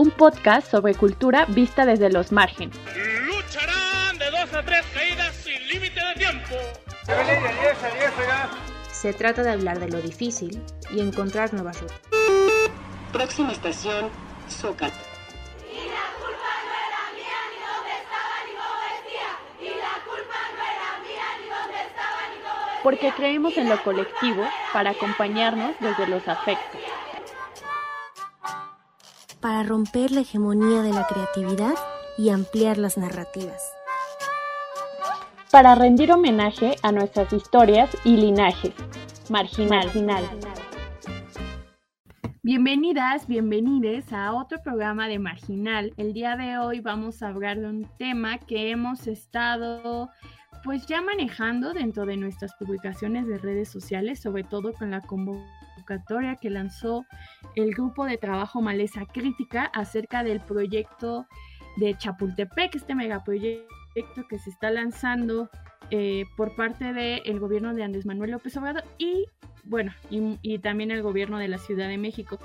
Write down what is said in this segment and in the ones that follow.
un podcast sobre cultura vista desde los márgenes. Lucharán de dos a tres caídas sin límite de tiempo. Se trata de hablar de lo difícil y encontrar nuevas rutas. Próxima estación, Zócalo. Porque creemos en lo colectivo para acompañarnos desde los afectos. Para romper la hegemonía de la creatividad y ampliar las narrativas. Para rendir homenaje a nuestras historias y linajes. Marginal. Marginal. Bienvenidas, bienvenides a otro programa de Marginal. El día de hoy vamos a hablar de un tema que hemos estado pues ya manejando dentro de nuestras publicaciones de redes sociales, sobre todo con la convocatoria que lanzó el grupo de trabajo Maleza Crítica acerca del proyecto de Chapultepec, este megaproyecto que se está lanzando eh, por parte del gobierno de Andrés Manuel López Obrador y bueno, y, también el gobierno de la Ciudad de México.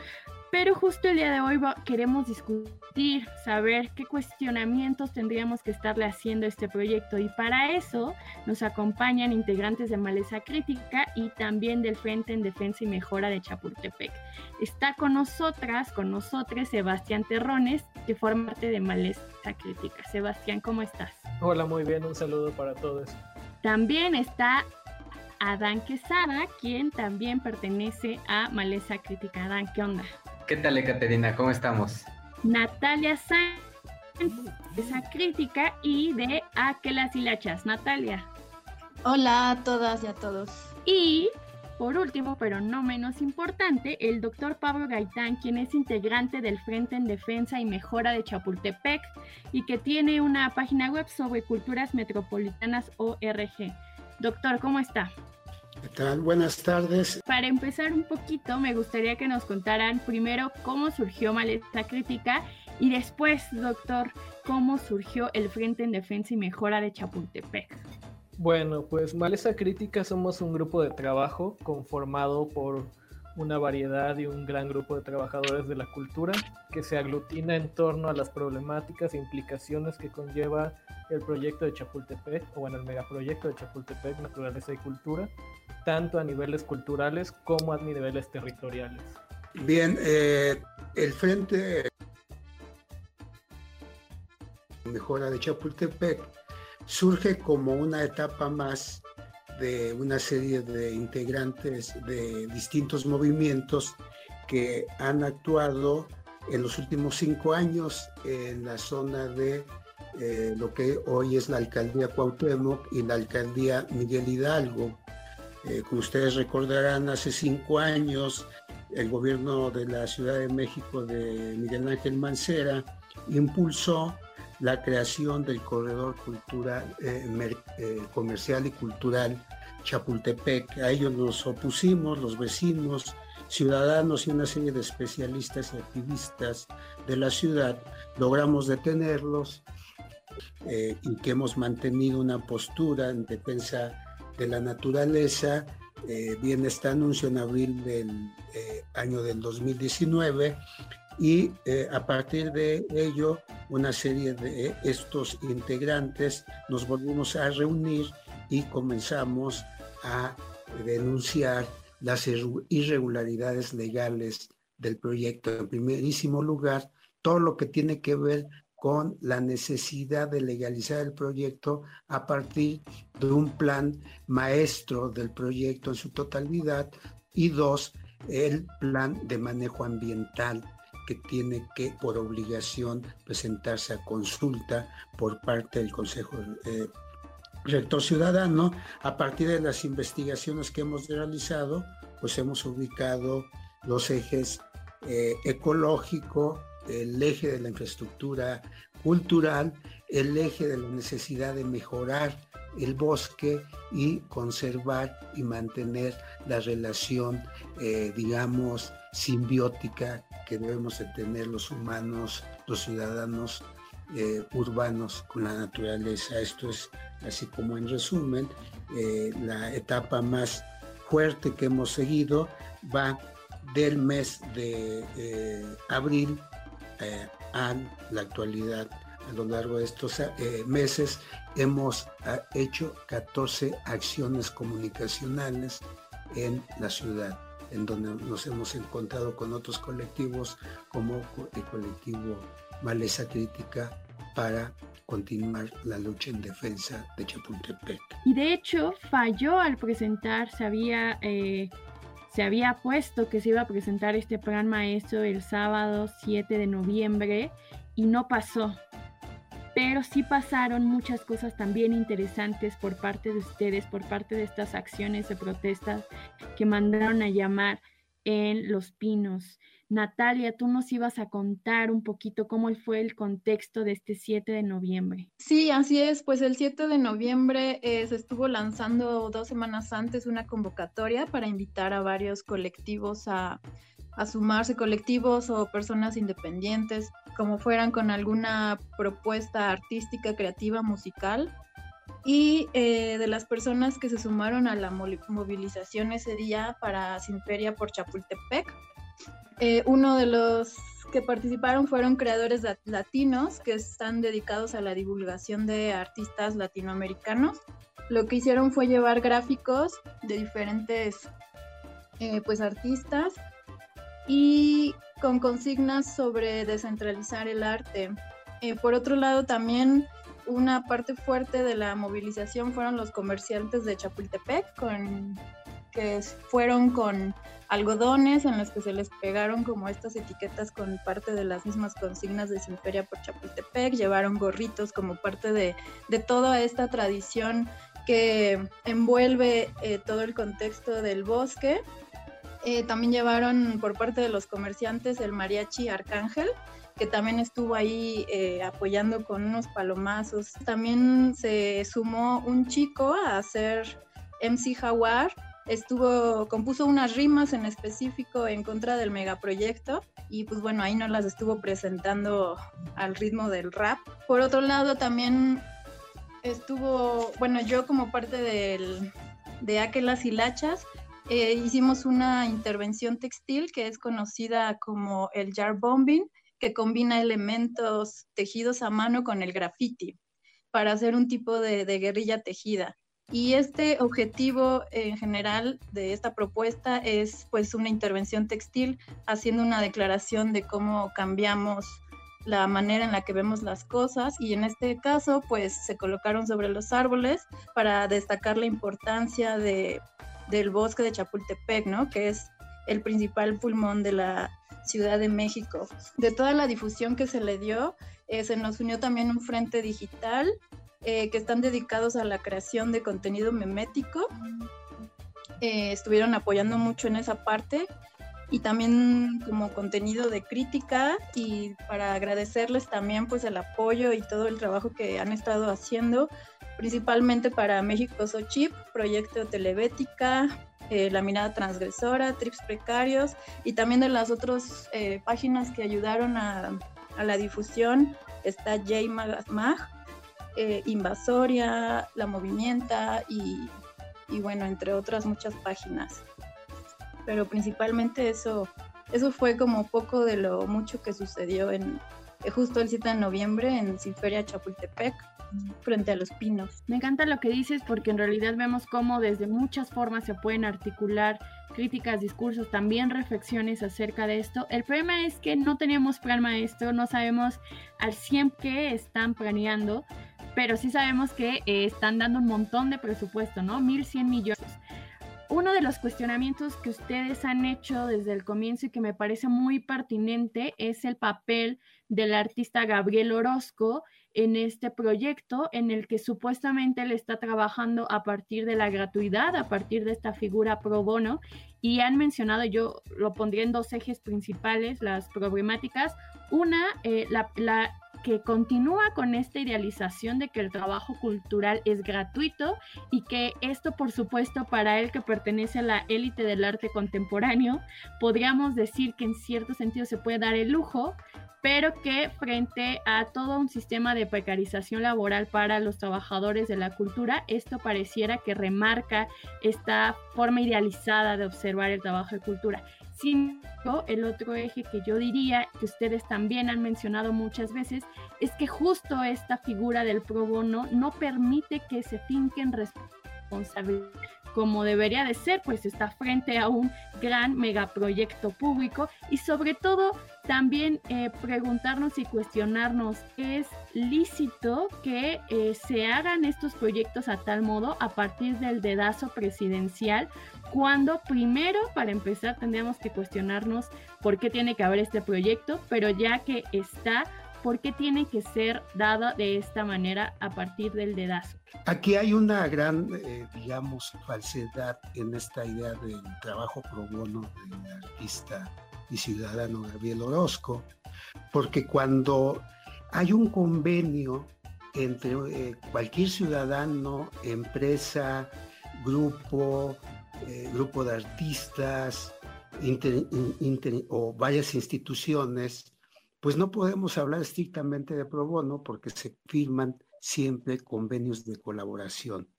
Pero justo el día de hoy queremos discutir, saber qué cuestionamientos tendríamos que estarle haciendo a este proyecto y para eso nos acompañan integrantes de Maleza Crítica y también del Frente en Defensa y Mejora de Chapultepec. Está con nosotras, con nosotros Sebastián Terrones, que forma parte de Maleza Crítica. Sebastián, ¿cómo estás? Hola, muy bien, un saludo para todos. También está Adán Quesada, quien también pertenece a Maleza Crítica. Adán, ¿qué onda? ¿Qué tal, Ekaterina? ¿Cómo estamos? Natalia Sáenz, esa crítica y de Aquelas Hilachas. Natalia. Hola a todas y a todos. Y por último, pero no menos importante, el doctor Pablo Gaitán, quien es integrante del Frente en Defensa y Mejora de Chapultepec y que tiene una página web sobre culturas metropolitanas ORG. Doctor, ¿cómo está? ¿Qué tal? Buenas tardes. Para empezar un poquito, me gustaría que nos contaran primero cómo surgió Maleta Crítica y después, doctor, cómo surgió el Frente en Defensa y Mejora de Chapultepec. Bueno, pues Maleza Crítica somos un grupo de trabajo conformado por una variedad y un gran grupo de trabajadores de la cultura que se aglutina en torno a las problemáticas e implicaciones que conlleva el proyecto de Chapultepec, o bueno, el megaproyecto de Chapultepec, Naturaleza y Cultura, tanto a niveles culturales como a niveles territoriales. Bien, eh, el Frente Mejora de Chapultepec surge como una etapa más de una serie de integrantes de distintos movimientos que han actuado en los últimos cinco años en la zona de eh, lo que hoy es la alcaldía Cuauhtémoc y la alcaldía Miguel Hidalgo. Eh, como ustedes recordarán, hace cinco años el gobierno de la Ciudad de México de Miguel Ángel Mancera impulsó la creación del corredor cultural, eh, eh, comercial y cultural Chapultepec. A ello nos opusimos los vecinos, ciudadanos y una serie de especialistas y activistas de la ciudad. Logramos detenerlos eh, y que hemos mantenido una postura en defensa de la naturaleza. viene este anuncio en abril del año del 2019 y eh, a partir de ello una serie de estos integrantes nos volvimos a reunir y comenzamos a denunciar las irregularidades legales del proyecto. En primerísimo lugar, todo lo que tiene que ver con la necesidad de legalizar el proyecto a partir de un plan maestro del proyecto en su totalidad y dos, el plan de manejo ambiental que tiene que, por obligación, presentarse a consulta por parte del Consejo eh, Rector Ciudadano. A partir de las investigaciones que hemos realizado, pues hemos ubicado los ejes eh, ecológico, el eje de la infraestructura cultural, el eje de la necesidad de mejorar el bosque y conservar y mantener la relación, eh, digamos, simbiótica que debemos de tener los humanos, los ciudadanos eh, urbanos con la naturaleza. Esto es así como en resumen, eh, la etapa más fuerte que hemos seguido va del mes de abril a la actualidad. A lo largo de estos eh, meses hemos ah, hecho 14 acciones comunicacionales en la ciudad, en donde nos hemos encontrado con otros colectivos como el colectivo Maleza Crítica para continuar la lucha en defensa de Chapultepec. Y de hecho falló al presentar, se había, eh, se había puesto que se iba a presentar este plan maestro el sábado 7 de noviembre y no pasó. Pero sí pasaron muchas cosas también interesantes por parte de ustedes, por parte de estas acciones de protestas que mandaron a llamar en Los Pinos. Natalia, tú nos ibas a contar un poquito cómo fue el contexto de este 7 de noviembre. Sí, así es. Pues el 7 de noviembre eh, se estuvo lanzando dos semanas antes una convocatoria para invitar a varios colectivos a, sumarse, colectivos o personas independientes, como fueran con alguna propuesta artística, creativa, musical. Y eh, de las personas que se sumaron a la movilización ese día para Sinferia por Chapultepec, eh, uno de los que participaron fueron creadores latinos que están dedicados a la divulgación de artistas latinoamericanos. Lo que hicieron fue llevar gráficos de diferentes eh, pues artistas y con consignas sobre descentralizar el arte. Eh, por otro lado, también una parte fuerte de la movilización fueron los comerciantes de Chapultepec, con, que fueron con algodones en los que se les pegaron como estas etiquetas con parte de las mismas consignas de Sinferia por Chapultepec, llevaron gorritos como parte de, toda esta tradición que envuelve eh, todo el contexto del bosque. Eh, también llevaron por parte de los comerciantes el mariachi Arcángel, que también estuvo ahí eh, apoyando con unos palomazos. También se sumó un chico a hacer MC Jaguar, estuvo, compuso unas rimas en específico en contra del megaproyecto y pues bueno, ahí nos las estuvo presentando al ritmo del rap. Por otro lado, también estuvo, bueno, yo como parte de Aquelas Hilachas, eh, hicimos una intervención textil que es conocida como el jar bombing, que combina elementos tejidos a mano con el graffiti para hacer un tipo de guerrilla tejida. Y este objetivo en general de esta propuesta es pues una intervención textil haciendo una declaración de cómo cambiamos la manera en la que vemos las cosas y en este caso pues se colocaron sobre los árboles para destacar la importancia de, del bosque de Chapultepec, ¿no? Que es el principal pulmón de la Ciudad de México. De toda la difusión que se le dio, eh, se nos unió también un frente digital eh, que están dedicados a la creación de contenido memético. Eh, estuvieron apoyando mucho en esa parte y también como contenido de crítica y para agradecerles también pues el apoyo y todo el trabajo que han estado haciendo principalmente para México Sochip, Proyecto Telebética, eh, La Mirada Transgresora, Trips Precarios y también de las otras páginas que ayudaron a, a, la difusión está J Mag, eh, Invasoria, La Movimienta y, bueno, entre otras muchas páginas. Pero principalmente eso, eso fue como poco de lo mucho que sucedió en eh, justo el 7 de noviembre en Sinferia Chapultepec frente a los pinos. Me encanta lo que dices porque en realidad vemos cómo desde muchas formas se pueden articular críticas, discursos, también reflexiones acerca de esto. El problema es que no tenemos plan maestro, no sabemos al 100 qué están planeando, pero sí sabemos que eh, están dando un montón de presupuesto, ¿no? 1.100 millones. Uno de los cuestionamientos que ustedes han hecho desde el comienzo y que me parece muy pertinente es el papel del artista Gabriel Orozco en este proyecto en el que supuestamente él está trabajando a partir de la gratuidad, a partir de esta figura pro bono. Y han mencionado, yo lo pondría en dos ejes principales, las problemáticas. Una, eh, la, la que continúa con esta idealización de que el trabajo cultural es gratuito y que esto, por supuesto, para él que pertenece a la élite del arte contemporáneo, podríamos decir que en cierto sentido se puede dar el lujo, pero que frente a todo un sistema de precarización laboral para los trabajadores de la cultura, esto pareciera que remarca esta forma idealizada de observar el trabajo de cultura. Sin el otro eje que yo diría, que ustedes también han mencionado muchas veces, es que justo esta figura del pro bono no permite que se finquen responsabilidades como debería de ser, pues está frente a un gran megaproyecto público y sobre todo también eh, preguntarnos y cuestionarnos, ¿es lícito que eh, se hagan estos proyectos a tal modo a partir del dedazo presidencial? Cuando primero, para empezar, tendríamos que cuestionarnos por qué tiene que haber este proyecto, pero ya que está, ¿por qué tiene que ser dado de esta manera a partir del dedazo? Aquí hay una gran, eh, digamos, falsedad en esta idea del trabajo pro bono del artista y ciudadano Gabriel Orozco, porque cuando hay un convenio entre eh, cualquier ciudadano, empresa, grupo, eh, grupo de artistas o varias instituciones, pues no podemos hablar estrictamente de pro bono porque se firman siempre convenios de colaboración,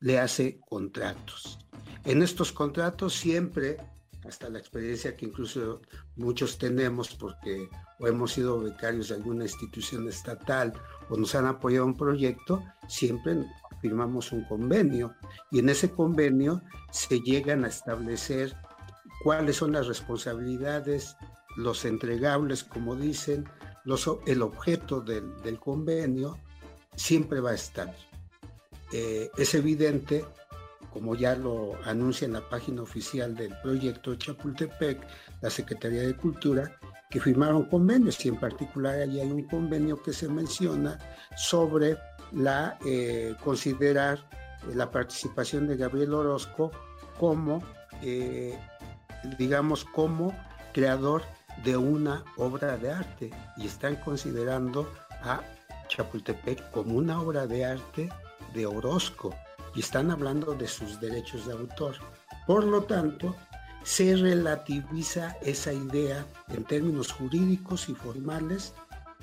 le hace contratos. En estos contratos siempre, hasta la experiencia que incluso muchos tenemos porque o hemos sido becarios de alguna institución estatal o nos han apoyado un proyecto, siempre firmamos un convenio y en ese convenio se llegan a establecer cuáles son las responsabilidades los entregables, como dicen, los, el objeto del, convenio siempre va a estar. Eh, es evidente, como ya lo anuncia en la página oficial del proyecto Chapultepec, la Secretaría de Cultura, que firmaron convenios y en particular ahí hay un convenio que se menciona sobre la eh, considerar la participación de Gabriel Orozco como, eh, digamos, como creador de una obra de arte y están considerando a Chapultepec como una obra de arte de Orozco y están hablando de sus derechos de autor. Por lo tanto, se relativiza esa idea en términos jurídicos y formales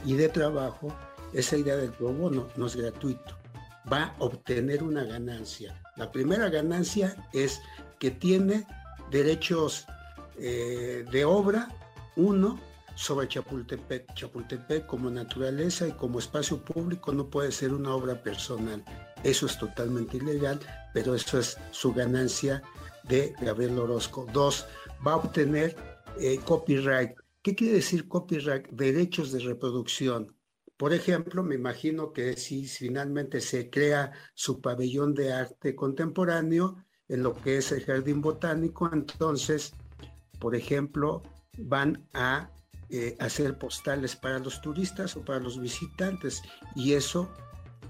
y de trabajo, esa idea del pro bono no es gratuito, va a obtener una ganancia. La primera ganancia es que tiene derechos eh, de obra uno, sobre Chapultepec. Chapultepec como naturaleza y como espacio público no puede ser una obra personal. Eso es totalmente ilegal, pero eso es su ganancia de Gabriel Orozco. Dos, va a obtener eh, copyright. ¿Qué quiere decir copyright? Derechos de reproducción. Por ejemplo, me imagino que si finalmente se crea su pabellón de arte contemporáneo en lo que es el jardín botánico, entonces, por ejemplo, van a eh, hacer postales para los turistas o para los visitantes y eso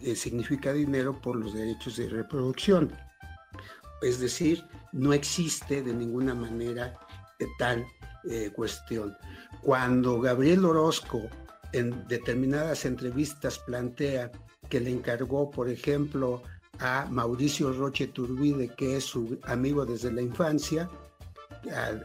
eh, significa dinero por los derechos de reproducción. Es decir, no existe de ninguna manera eh, tal cuestión. Cuando Gabriel Orozco en determinadas entrevistas plantea que le encargó, por ejemplo, a Mauricio Roche Turbide, que es su amigo desde la infancia,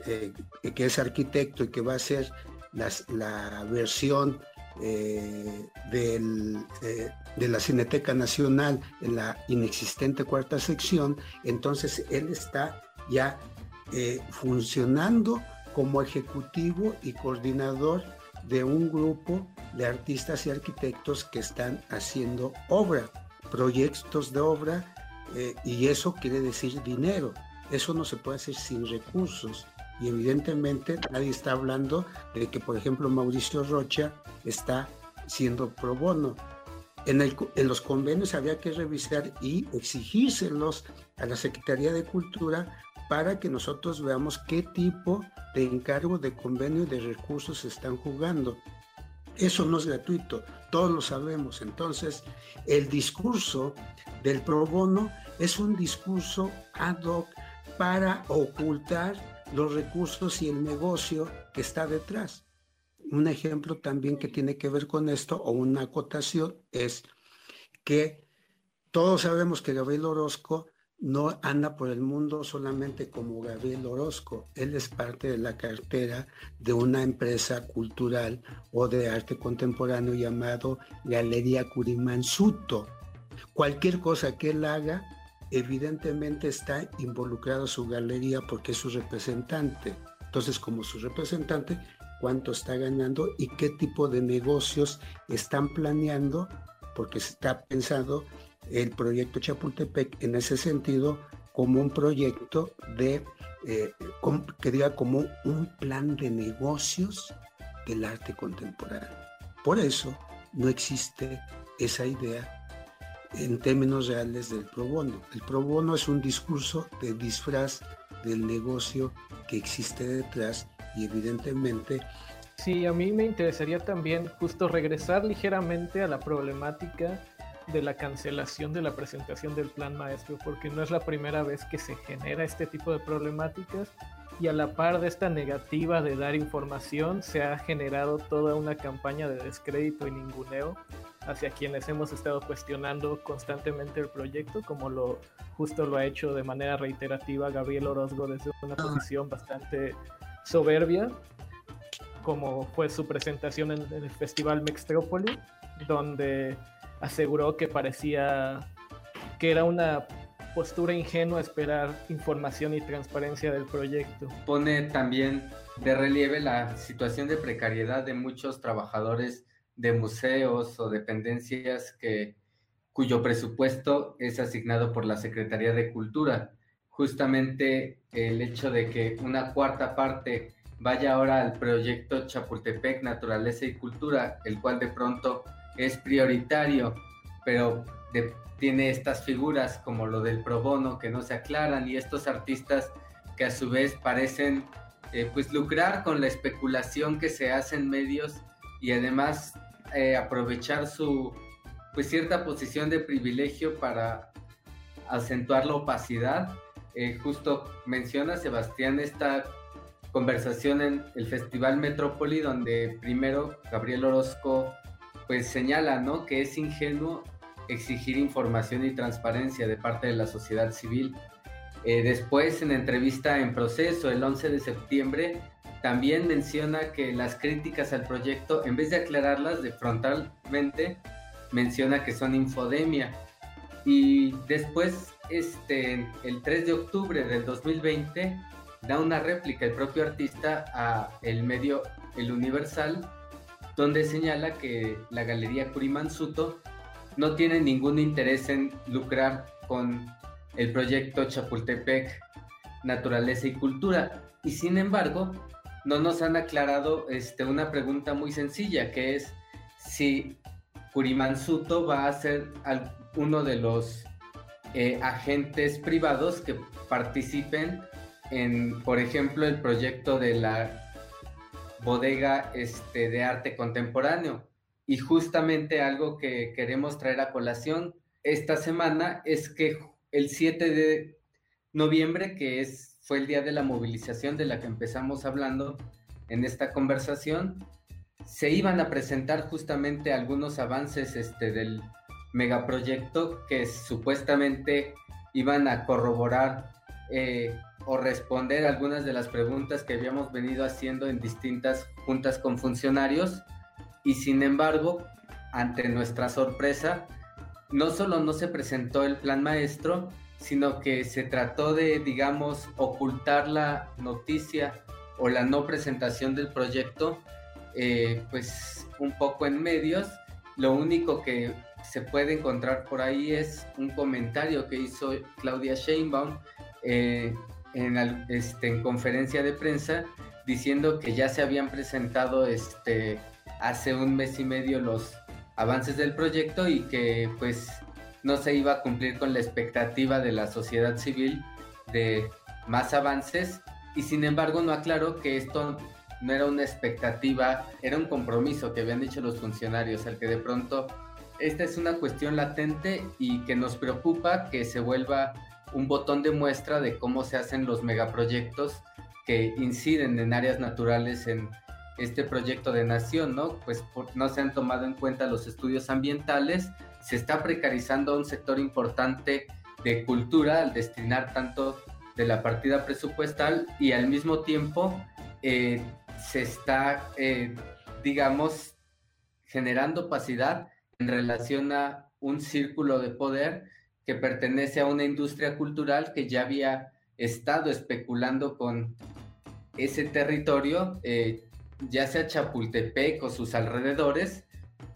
eh, que es arquitecto y que va a ser la versión eh, eh, de la Cineteca Nacional en la inexistente cuarta sección, entonces él está ya funcionando como ejecutivo y coordinador de un grupo de artistas y arquitectos que están haciendo obra, proyectos de obra, y eso quiere decir dinero. Eso no se puede hacer sin recursos. Y evidentemente nadie está hablando de que, por ejemplo, Mauricio Rocha está siendo pro bono. En, en, los convenios había que revisar y exigírselos a la Secretaría de Cultura para que nosotros veamos qué tipo de encargo de convenio y de recursos están jugando. Eso no es gratuito, todos lo sabemos. Entonces, el discurso del pro bono es un discurso ad hoc para ocultar los recursos y el negocio que está detrás. Un ejemplo también que tiene que ver con esto o una acotación es que todos sabemos que Gabriel Orozco no anda por el mundo solamente como Gabriel Orozco, él es parte de la cartera de una empresa cultural o de arte contemporáneo llamado Galería Curimansuto. Cualquier cosa que él haga evidentemente está involucrado su galería porque es su representante. entonces como su representante, cuánto está ganando y qué tipo de negocios están planeando, porque está pensado el proyecto Chapultepec en ese sentido como un proyecto de, eh, que diga como un plan de negocios del arte contemporáneo. Por eso no existe esa idea en términos reales del pro bono. El pro bono es un discurso de disfraz del negocio que existe detrás y evidentemente... Sí, a mí me interesaría también justo regresar ligeramente a la problemática de la cancelación de la presentación del plan maestro, porque no es la primera vez que se genera este tipo de problemáticas y a la par de esta negativa de dar información se ha generado toda una campaña de descrédito y ninguneo hacia quienes hemos estado cuestionando constantemente el proyecto, como lo justo lo ha hecho de manera reiterativa Gabriel Orozco desde una posición bastante soberbia, como fue su presentación en, el Festival Mextrópoli, donde aseguró que parecía que era una postura ingenua esperar información y transparencia del proyecto. Pone también de relieve la situación de precariedad de muchos trabajadores de museos o dependencias que, cuyo presupuesto es asignado por la Secretaría de Cultura. Justamente el hecho de que una cuarta parte vaya ahora al proyecto Chapultepec Naturaleza y Cultura, el cual de pronto es prioritario, pero tiene estas figuras como lo del pro bono que no se aclaran y estos artistas que a su vez parecen eh, pues lucrar con la especulación que se hace en medios y además eh, aprovechar su pues cierta posición de privilegio para acentuar la opacidad. Eh, justo menciona Sebastián esta conversación en el Festival Metrópoli donde primero Gabriel Orozco pues señala ¿no? que es ingenuo exigir información y transparencia de parte de la sociedad civil. Eh, después, en entrevista en proceso el 11 de septiembre, también menciona que las críticas al proyecto, en vez de aclararlas de frontalmente, menciona que son infodemia. Y después, este, el 3 de octubre del 2020, da una réplica el propio artista a el medio El Universal, donde señala que la Galería Curimansuto no tiene ningún interés en lucrar con el proyecto Chapultepec Naturaleza y Cultura. Y sin embargo, no nos han aclarado este, una pregunta muy sencilla, que es si Curimansuto va a ser uno de los eh, agentes privados que participen en, por ejemplo, el proyecto de la bodega este, de arte contemporáneo. Y justamente algo que queremos traer a colación esta semana es que el 7 de noviembre, que es fue el día de la movilización de la que empezamos hablando en esta conversación. Se iban a presentar justamente algunos avances este, del megaproyecto que supuestamente iban a corroborar eh, o responder algunas de las preguntas que habíamos venido haciendo en distintas juntas con funcionarios y sin embargo, ante nuestra sorpresa, no solo no se presentó el plan maestro, sino que se trató de, digamos, ocultar la noticia o la no presentación del proyecto, eh, pues un poco en medios. Lo único que se puede encontrar por ahí es un comentario que hizo Claudia Sheinbaum eh, en, este, en conferencia de prensa diciendo que ya se habían presentado este, hace un mes y medio los avances del proyecto y que pues no se iba a cumplir con la expectativa de la sociedad civil de más avances y sin embargo no aclaró que esto no era una expectativa, era un compromiso que habían dicho los funcionarios, al que de pronto esta es una cuestión latente y que nos preocupa que se vuelva un botón de muestra de cómo se hacen los megaproyectos que inciden en áreas naturales en este proyecto de nación, ¿no? Pues no se han tomado en cuenta los estudios ambientales, se está precarizando un sector importante de cultura al destinar tanto de la partida presupuestal y al mismo tiempo eh, se está, eh, digamos, generando opacidad en relación a un círculo de poder que pertenece a una industria cultural que ya había estado especulando con ese territorio, eh, ya sea Chapultepec o sus alrededores,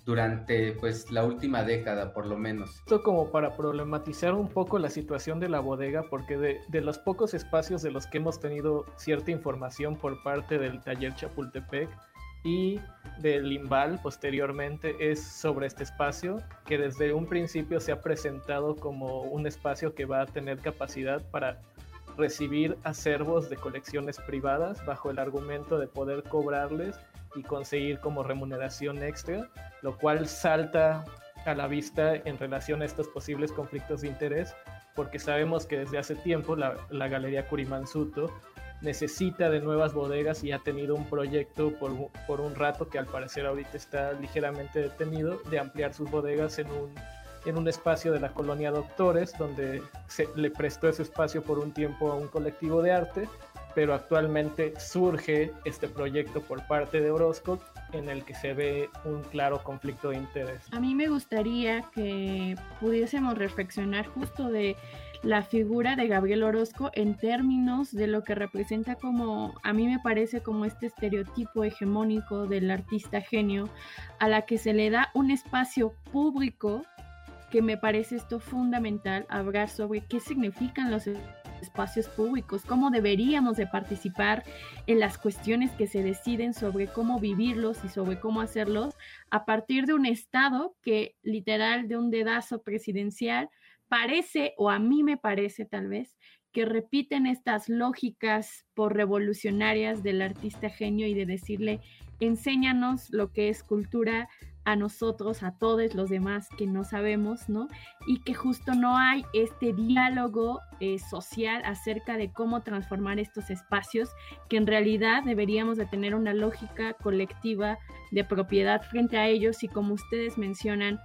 durante pues la última década por lo menos. Esto como para problematizar un poco la situación de la bodega, porque de, de, los pocos espacios de los que hemos tenido cierta información por parte del taller Chapultepec y del Limbal posteriormente es sobre este espacio, que desde un principio se ha presentado como un espacio que va a tener capacidad para recibir acervos de colecciones privadas bajo el argumento de poder cobrarles y conseguir como remuneración extra, lo cual salta a la vista en relación a estos posibles conflictos de interés, porque sabemos que desde hace tiempo la, Galería Curimansuto necesita de nuevas bodegas y ha tenido un proyecto por, por, un rato que al parecer ahorita está ligeramente detenido de ampliar sus bodegas en un, en un espacio de la colonia Doctores, donde se le prestó ese espacio por un tiempo a un colectivo de arte pero actualmente surge este proyecto por parte de Orozco en el que se ve un claro conflicto de interés. A mí me gustaría que pudiésemos reflexionar justo de la figura de Gabriel Orozco en términos de lo que representa como, a mí me parece como este estereotipo hegemónico del artista genio, a la que se le da un espacio público, que me parece esto fundamental, hablar sobre qué significan los espacios públicos, cómo deberíamos de participar en las cuestiones que se deciden sobre cómo vivirlos y sobre cómo hacerlos a partir de un Estado que literal de un dedazo presidencial parece, o a mí me parece tal vez, que repiten estas lógicas por revolucionarias del artista genio y de decirle, enséñanos lo que es cultura, a nosotros, a todos los demás que no sabemos, ¿no? Y que justo no hay este diálogo eh, social acerca de cómo transformar estos espacios, que en realidad deberíamos de tener una lógica colectiva de propiedad frente a ellos y como ustedes mencionan,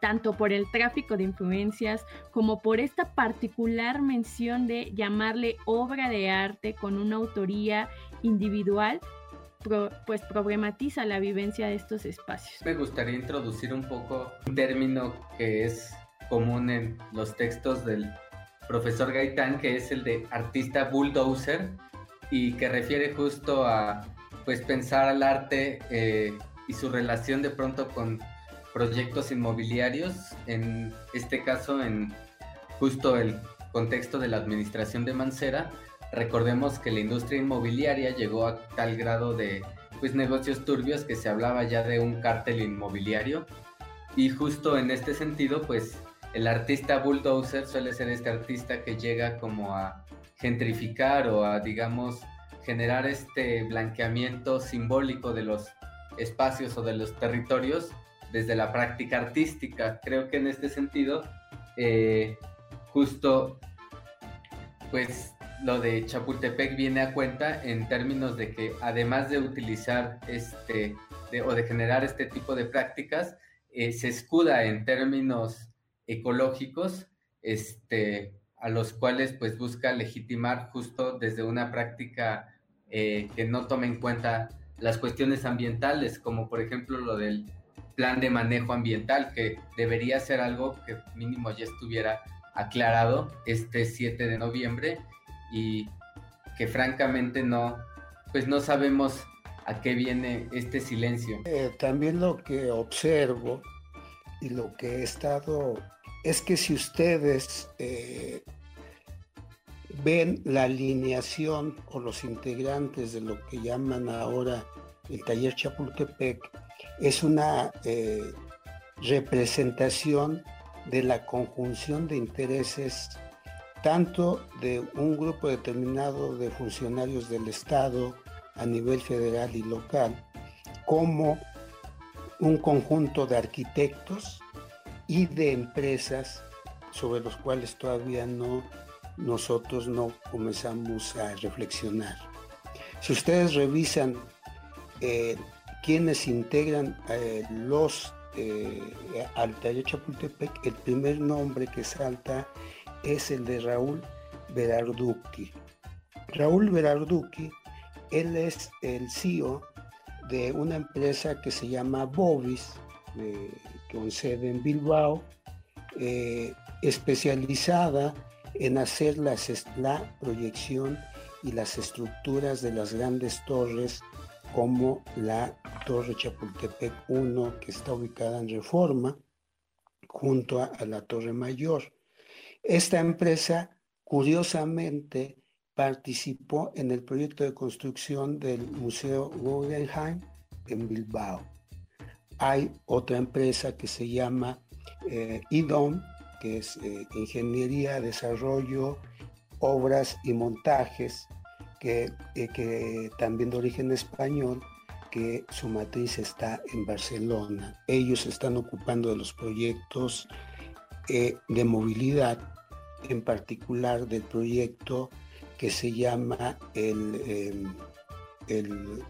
tanto por el tráfico de influencias como por esta particular mención de llamarle obra de arte con una autoría individual, pues problematiza la vivencia de estos espacios. Me gustaría introducir un poco un término que es común en los textos del profesor Gaitán, que es el de artista bulldozer y que refiere justo a pues pensar al arte eh, y su relación de pronto con proyectos inmobiliarios, en este caso en justo el contexto de la administración de Mancera, Recordemos que la industria inmobiliaria llegó a tal grado de pues, negocios turbios que se hablaba ya de un cártel inmobiliario. Y justo en este sentido, pues el artista bulldozer suele ser este artista que llega como a gentrificar o a, digamos, generar este blanqueamiento simbólico de los espacios o de los territorios desde la práctica artística. Creo que en este sentido, eh, justo, pues lo de Chapultepec viene a cuenta en términos de que además de utilizar este o de generar este tipo de prácticas, eh, se escuda en términos ecológicos, este, a los cuales pues busca legitimar justo desde una práctica eh, que no tome en cuenta las cuestiones ambientales, como por ejemplo lo del plan de manejo ambiental, que debería ser algo que mínimo ya estuviera aclarado este 7 de noviembre y que francamente no, pues no sabemos a qué viene este silencio. Eh, también lo que observo y lo que he estado es que si ustedes eh, ven la alineación o los integrantes de lo que llaman ahora el taller Chapultepec, es una eh, representación de la conjunción de intereses tanto de un grupo determinado de funcionarios del Estado a nivel federal y local, como un conjunto de arquitectos y de empresas sobre los cuales todavía no nosotros no comenzamos a reflexionar. Si ustedes revisan eh, quienes integran eh, los eh, al taller Chapultepec, el primer nombre que salta es el de Raúl Berarduki. Raúl Berarduki, él es el CEO de una empresa que se llama Bobis, con sede en Bilbao, eh, especializada en hacer la proyección y las estructuras de las grandes torres como la Torre Chapultepec 1 que está ubicada en Reforma junto a, la Torre Mayor. Esta empresa curiosamente participó en el proyecto de construcción del Museo Guggenheim en Bilbao. Hay otra empresa que se llama eh, IDOM, que es eh, Ingeniería, Desarrollo, Obras y Montajes, que, eh, que también de origen español, que su matriz está en Barcelona. Ellos están ocupando de los proyectos de movilidad, en particular del proyecto que se llama el, em, el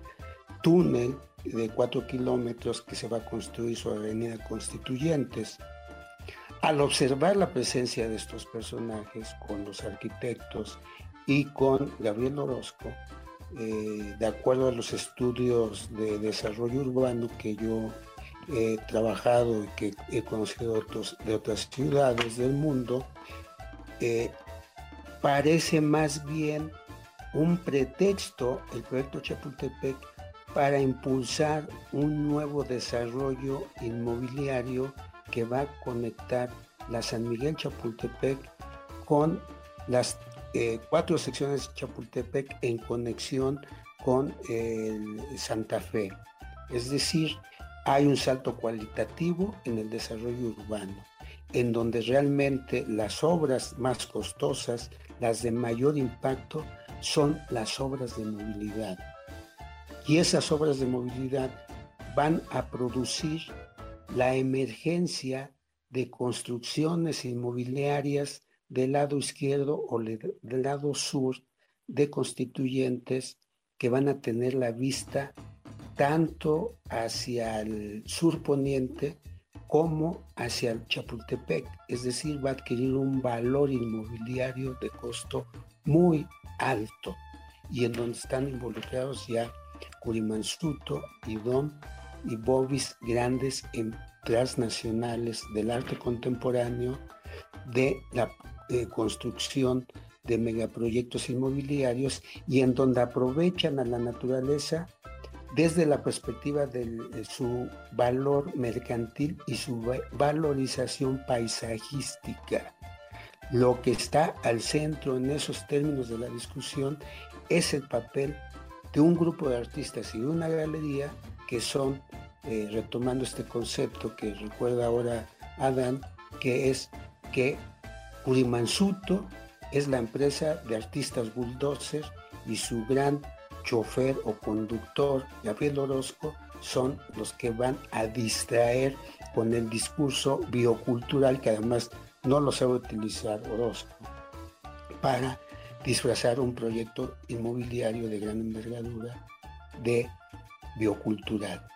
túnel de cuatro kilómetros que se va a construir sobre Avenida Constituyentes. Al observar la presencia de estos personajes con los arquitectos y con Gabriel Orozco, eh, de acuerdo a los estudios de desarrollo urbano que yo he trabajado y que he conocido de otras ciudades del mundo, parece más bien un pretexto el proyecto Chapultepec para impulsar un nuevo desarrollo inmobiliario que va a conectar la San Miguel Chapultepec con las eh, cuatro secciones de Chapultepec en conexión con Santa Fe. Es decir, hay un salto cualitativo en el desarrollo urbano, en donde realmente las obras más costosas, las de mayor impacto, son las obras de movilidad. Y esas obras de movilidad van a producir la emergencia de construcciones inmobiliarias del lado izquierdo o del lado sur de constituyentes que van a tener la vista tanto hacia el sur poniente como hacia Chapultepec, es decir, va a adquirir un valor inmobiliario de costo muy alto y en donde están involucrados ya Curimansuto, Idom y Bobis grandes transnacionales del arte contemporáneo de la eh, construcción de megaproyectos inmobiliarios y en donde aprovechan a la naturaleza desde la perspectiva de su valor mercantil y su valorización paisajística. Lo que está al centro en esos términos de la discusión es el papel de un grupo de artistas y de una galería que son, eh, retomando este concepto que recuerda ahora Adán, que es que Curimansuto es la empresa de artistas bulldozer y su gran chofer o conductor, Gabriel Orozco, son los que van a distraer con el discurso biocultural que además no lo sabe utilizar Orozco para disfrazar un proyecto inmobiliario de gran envergadura de biocultural.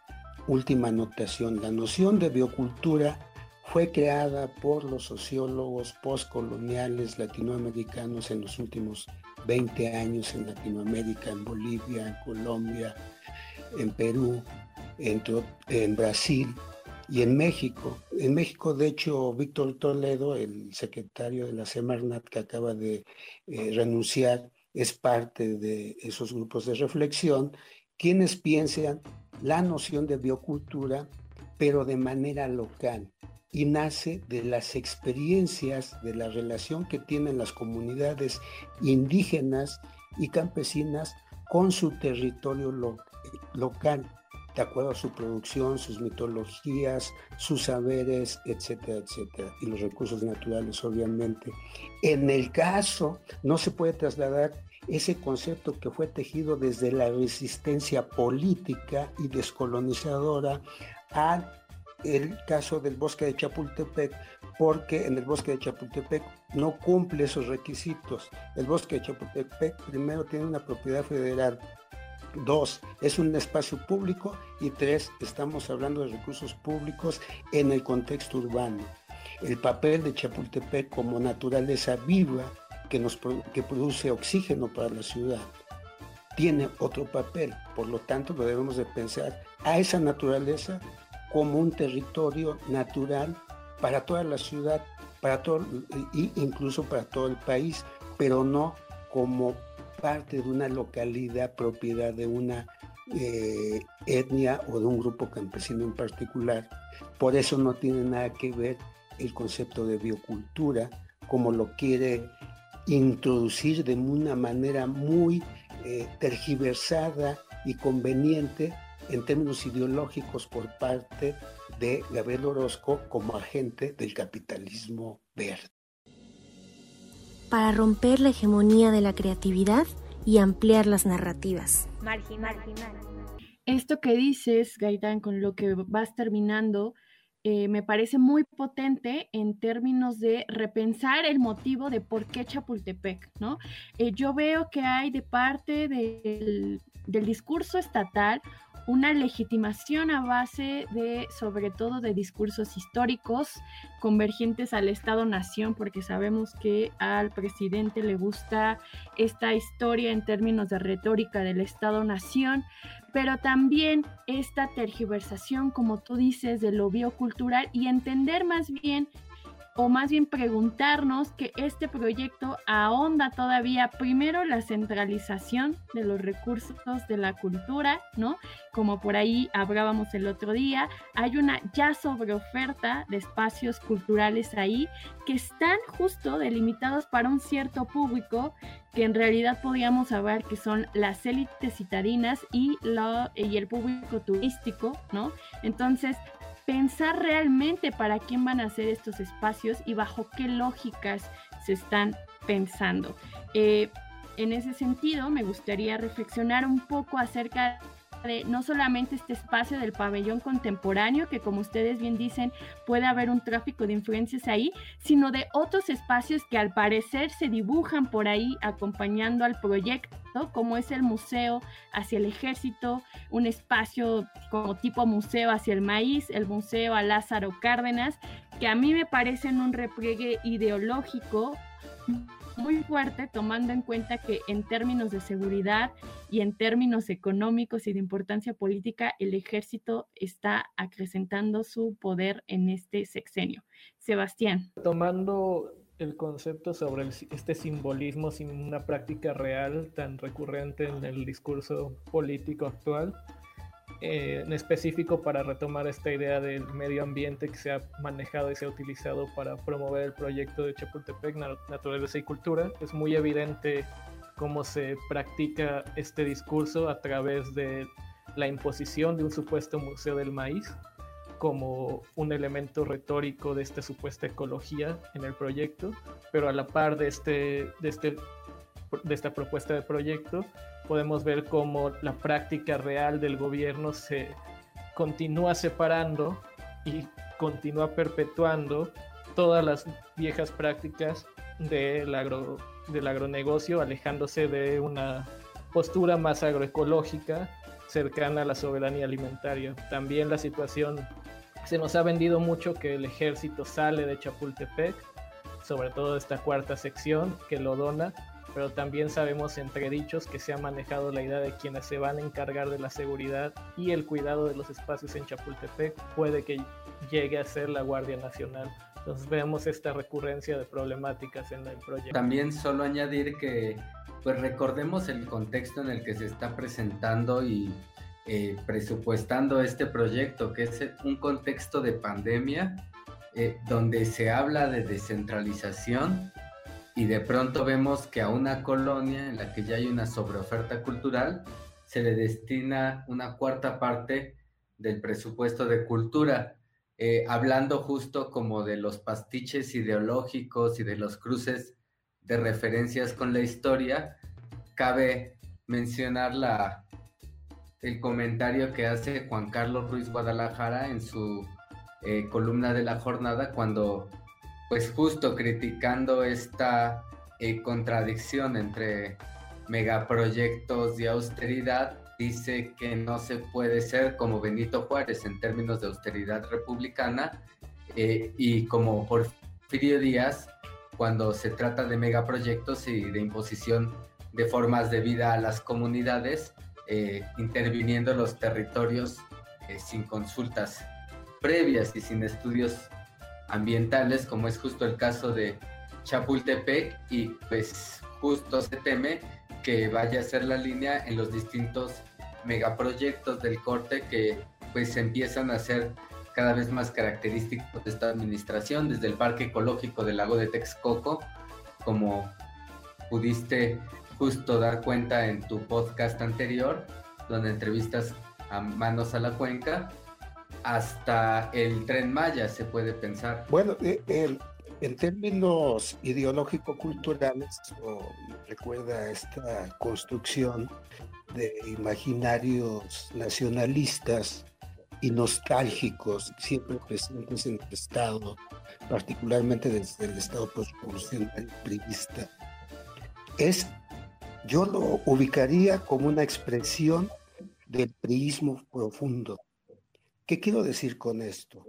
Última anotación, la noción de biocultura fue creada por los sociólogos postcoloniales latinoamericanos en los últimos 20 años en Latinoamérica, en Bolivia, en Colombia, en Perú, en, Brasil, y en México. En México, de hecho, Víctor Toledo, el secretario de la Semarnat que acaba de eh, renunciar, es parte de esos grupos de reflexión, quienes piensan la noción de biocultura, pero de manera local, y nace de las experiencias de la relación que tienen las comunidades indígenas y campesinas con su territorio local de acuerdo a su producción, sus mitologías, sus saberes, etcétera, etcétera, y los recursos naturales, obviamente. En el caso, no se puede trasladar ese concepto que fue tejido desde la resistencia política y descolonizadora al el caso del bosque de Chapultepec, porque en el bosque de Chapultepec no cumple esos requisitos. El bosque de Chapultepec primero tiene una propiedad federal Dos, es un espacio público y tres, estamos hablando de recursos públicos en el contexto urbano. El papel de Chapultepec como naturaleza viva que, nos, que produce oxígeno para la ciudad tiene otro papel, por lo tanto lo debemos de pensar a esa naturaleza como un territorio natural para toda la ciudad, para todo, incluso para todo el país, pero no como parte de una localidad propiedad de una eh, etnia o de un grupo campesino en particular. Por eso no tiene nada que ver el concepto de biocultura como lo quiere introducir de una manera muy eh, tergiversada y conveniente en términos ideológicos por parte de Gabriel Orozco como agente del capitalismo verde. Para romper la hegemonía de la creatividad y ampliar las narrativas. Marginal. Esto que dices, Gaitán, con lo que vas terminando, eh, me parece muy potente en términos de repensar el motivo de por qué Chapultepec, ¿no? Eh, yo veo que hay de parte del, del discurso estatal una legitimación a base de, sobre todo, de discursos históricos convergentes al Estado-Nación, porque sabemos que al presidente le gusta esta historia en términos de retórica del Estado-Nación, pero también esta tergiversación, como tú dices, de lo biocultural y entender más bien o más bien preguntarnos que este proyecto ahonda todavía primero la centralización de los recursos de la cultura, ¿no? Como por ahí hablábamos el otro día, hay una ya sobreoferta de espacios culturales ahí que están justo delimitados para un cierto público que en realidad podríamos hablar que son las élites citadinas y, lo, y el público turístico, ¿no? Entonces, pensar realmente para quién van a ser estos espacios y bajo qué lógicas se están pensando. Eh, en ese sentido, me gustaría reflexionar un poco acerca no solamente este espacio del pabellón contemporáneo, que como ustedes bien dicen, puede haber un tráfico de influencias ahí, sino de otros espacios que al parecer se dibujan por ahí acompañando al proyecto, como es el museo hacia el ejército, un espacio como tipo museo hacia el maíz, el museo a Lázaro Cárdenas, que a mí me parecen un repliegue ideológico muy fuerte, tomando en cuenta que en términos de seguridad y en términos económicos y de importancia política, el ejército está acrecentando su poder en este sexenio. Sebastián. Tomando el concepto sobre este simbolismo sin una práctica real tan recurrente en el discurso político actual, eh, en específico para retomar esta idea del medio ambiente que se ha manejado y se ha utilizado para promover el proyecto de Chapultepec, Naturaleza y Cultura. Es muy evidente cómo se practica este discurso a través de la imposición de un supuesto museo del maíz como un elemento retórico de esta supuesta ecología en el proyecto, pero a la par de, este, de, este, de esta propuesta de proyecto podemos ver cómo la práctica real del gobierno se continúa separando y continúa perpetuando todas las viejas prácticas del, agro, del agronegocio, alejándose de una postura más agroecológica cercana a la soberanía alimentaria. También la situación, se nos ha vendido mucho que el ejército sale de Chapultepec, sobre todo esta cuarta sección que lo dona, pero también sabemos entre dichos que se ha manejado la idea de quienes se van a encargar de la seguridad y el cuidado de los espacios en Chapultepec puede que llegue a ser la Guardia Nacional. Entonces vemos esta recurrencia de problemáticas en el proyecto. También solo añadir que pues recordemos el contexto en el que se está presentando y eh, presupuestando este proyecto, que es un contexto de pandemia eh, donde se habla de descentralización y de pronto vemos que a una colonia en la que ya hay una sobreoferta cultural se le destina una cuarta parte del presupuesto de cultura, eh, hablando justo como de los pastiches ideológicos y de los cruces de referencias con la historia, cabe mencionar la, el comentario que hace Juan Carlos Ruiz Guadalajara en su eh, columna de la jornada cuando pues justo criticando esta eh, contradicción entre megaproyectos de austeridad, dice que no se puede ser como Benito Juárez en términos de austeridad republicana eh, y como Porfirio Díaz cuando se trata de megaproyectos y de imposición de formas de vida a las comunidades, eh, interviniendo los territorios sin consultas previas y sin estudios ambientales, como es justo el caso de Chapultepec, y pues justo se teme que vaya a ser la línea en los distintos megaproyectos del corte que pues empiezan a ser cada vez más característicos de esta administración, desde el Parque Ecológico del Lago de Texcoco, como pudiste justo dar cuenta en tu podcast anterior, donde entrevistas a Manos a la Cuenca, hasta el tren Maya se puede pensar. Bueno, eh, en términos ideológico-culturales, recuerda esta construcción de imaginarios nacionalistas y nostálgicos siempre presentes en el Estado, particularmente desde el Estado postrevolucionario privista, es, yo lo ubicaría como una expresión del priismo profundo. ¿Qué quiero decir con esto?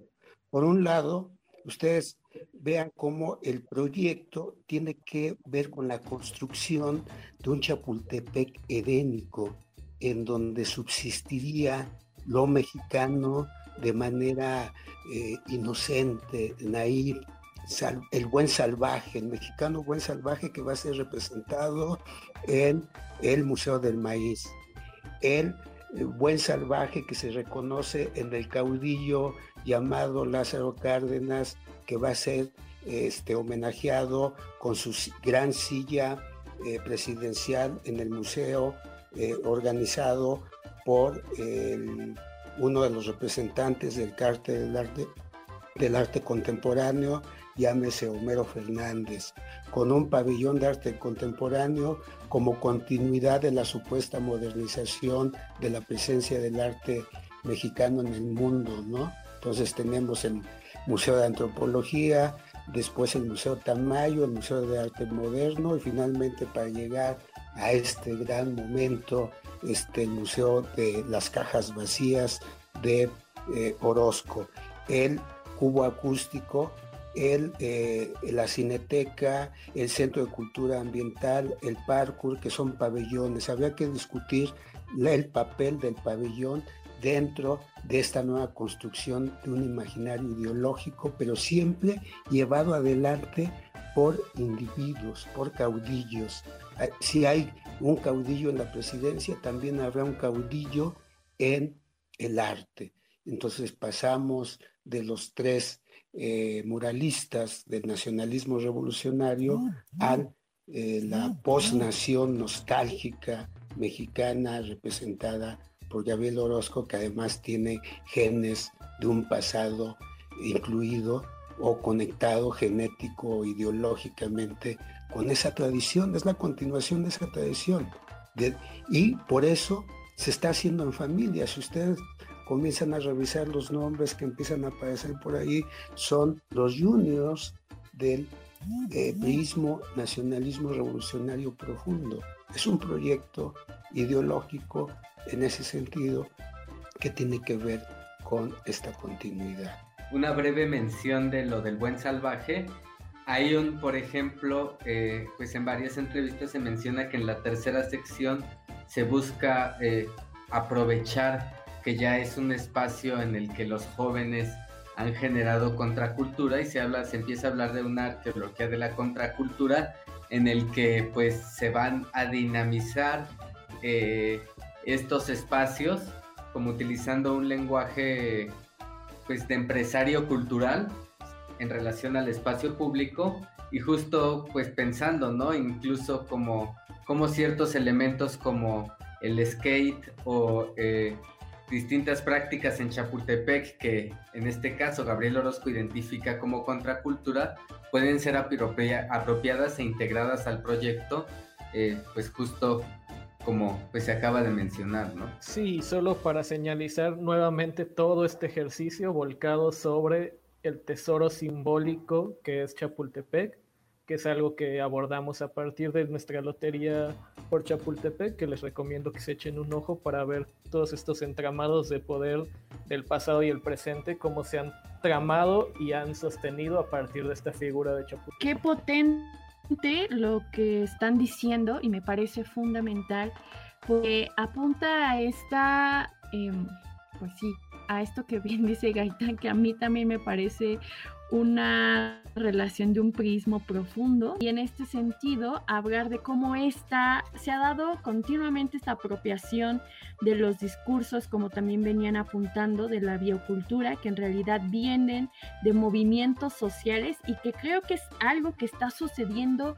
Por un lado, ustedes vean cómo el proyecto tiene que ver con la construcción de un Chapultepec edénico, en donde subsistiría lo mexicano de manera eh, inocente, naif, el buen salvaje, el mexicano buen salvaje que va a ser representado en el Museo del Maíz, el buen salvaje que se reconoce en el caudillo llamado Lázaro Cárdenas, que va a ser este, homenajeado con su gran silla eh, presidencial en el museo organizado por uno de los representantes del cártel del arte contemporáneo, llámese Homero Fernández, con un pabellón de arte contemporáneo como continuidad de la supuesta modernización de la presencia del arte mexicano en el mundo, ¿no? Entonces tenemos el Museo de Antropología, después el Museo Tamayo, el Museo de Arte Moderno y finalmente para llegar a este gran momento este, el Museo de las Cajas Vacías de eh, Orozco, el cubo acústico, el, eh, la cineteca, el Centro de Cultura Ambiental, el parkour, que son pabellones. Habría que discutir el papel del pabellón dentro de esta nueva construcción de un imaginario ideológico, pero siempre llevado adelante por individuos, por caudillos. Ah, si hay un caudillo en la presidencia, también habrá un caudillo en el arte. Entonces pasamos de los tres eh, muralistas del nacionalismo revolucionario a eh, la posnación nostálgica mexicana representada por Gabriel Orozco, que además tiene genes de un pasado incluido o conectado genético ideológicamente con esa tradición, es la continuación de esa tradición. y por eso se está haciendo en familia. Si ustedes comienzan a revisar los nombres que empiezan a aparecer por ahí, son los juniors del eh, nacionalismo revolucionario profundo. Es un proyecto ideológico en ese sentido que tiene que ver con esta continuidad. Una breve mención de lo del buen salvaje hay un, por ejemplo, eh, pues en varias entrevistas se menciona que en la tercera sección se busca eh, aprovechar que ya es un espacio en el que los jóvenes han generado contracultura y se habla, se empieza a hablar de una arqueología de la contracultura en el que pues se van a dinamizar eh, estos espacios como utilizando un lenguaje pues de empresario cultural en relación al espacio público y justo pues pensando, ¿no? Incluso como, como ciertos elementos como el skate o eh, distintas prácticas en Chapultepec que en este caso Gabriel Orozco identifica como contracultura pueden ser apropiadas e integradas al proyecto, eh, pues justo como pues se acaba de mencionar, ¿no? Sí, solo para señalizar nuevamente todo este ejercicio volcado sobre el tesoro simbólico que es Chapultepec, que es algo que abordamos a partir de nuestra lotería por Chapultepec, que les recomiendo que se echen un ojo para ver todos estos entramados de poder del pasado y el presente, cómo se han tramado y han sostenido a partir de esta figura de Chapultepec. Qué potente lo que están diciendo y me parece fundamental, porque apunta a esta, em, pues sí, a esto que bien dice Gaitán, que a mí también me parece una relación de un prismo profundo y en este sentido hablar de cómo esta se ha dado continuamente esta apropiación de los discursos como también venían apuntando de la biocultura que en realidad vienen de movimientos sociales y que creo que es algo que está sucediendo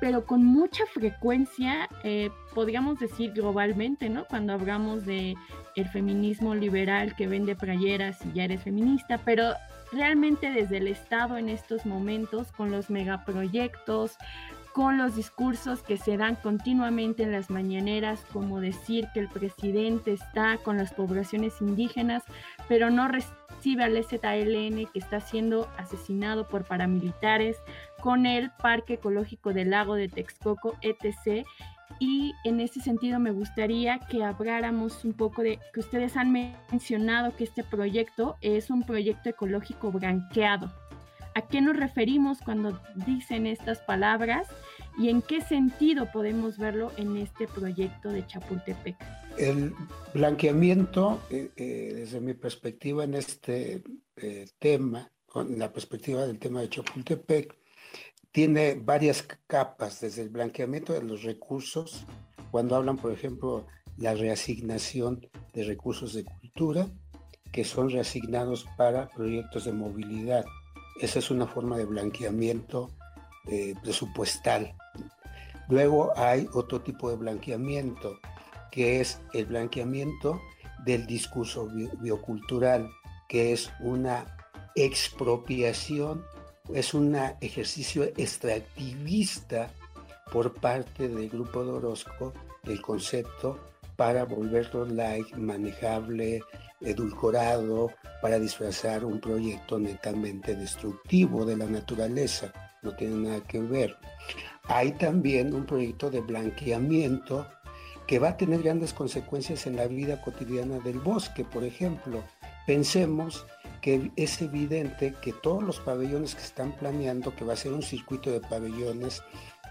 pero con mucha frecuencia, eh, podríamos decir globalmente, ¿no? Cuando hablamos de el feminismo liberal que vende playeras y ya eres feminista, pero realmente desde el Estado en estos momentos, con los megaproyectos, con los discursos que se dan continuamente en las mañaneras, como decir que el presidente está con las poblaciones indígenas, pero no recibe al ZLN que está siendo asesinado por paramilitares, con el Parque Ecológico del Lago de Texcoco, etc. Y en ese sentido me gustaría que habláramos un poco de que ustedes han mencionado que este proyecto es un proyecto ecológico branqueado. ¿A qué nos referimos cuando dicen estas palabras y en qué sentido podemos verlo en este proyecto de Chapultepec? El blanqueamiento, eh, eh, desde mi perspectiva en este eh, tema, con la perspectiva del tema de Chapultepec, tiene varias capas, desde el blanqueamiento de los recursos, cuando hablan, por ejemplo, la reasignación de recursos de cultura, que son reasignados para proyectos de movilidad. Esa es una forma de blanqueamiento eh, presupuestal. Luego hay otro tipo de blanqueamiento, que es el blanqueamiento del discurso biocultural, que es una expropiación es un ejercicio extractivista por parte del grupo de Orozco del concepto para volverlo light, manejable, edulcorado, para disfrazar un proyecto netamente destructivo de la naturaleza. No tiene nada que ver. Hay también un proyecto de blanqueamiento que va a tener grandes consecuencias en la vida cotidiana del bosque. Por ejemplo, pensemos que es evidente que todos los pabellones que están planeando, que va a ser un circuito de pabellones,